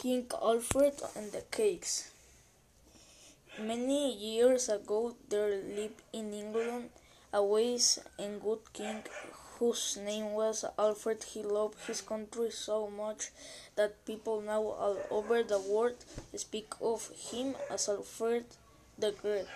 King Alfred and the Cakes. Many years ago there lived in England a wise and good king whose name was Alfred. He loved his country so much that people now all over the world speak of him as Alfred the Great.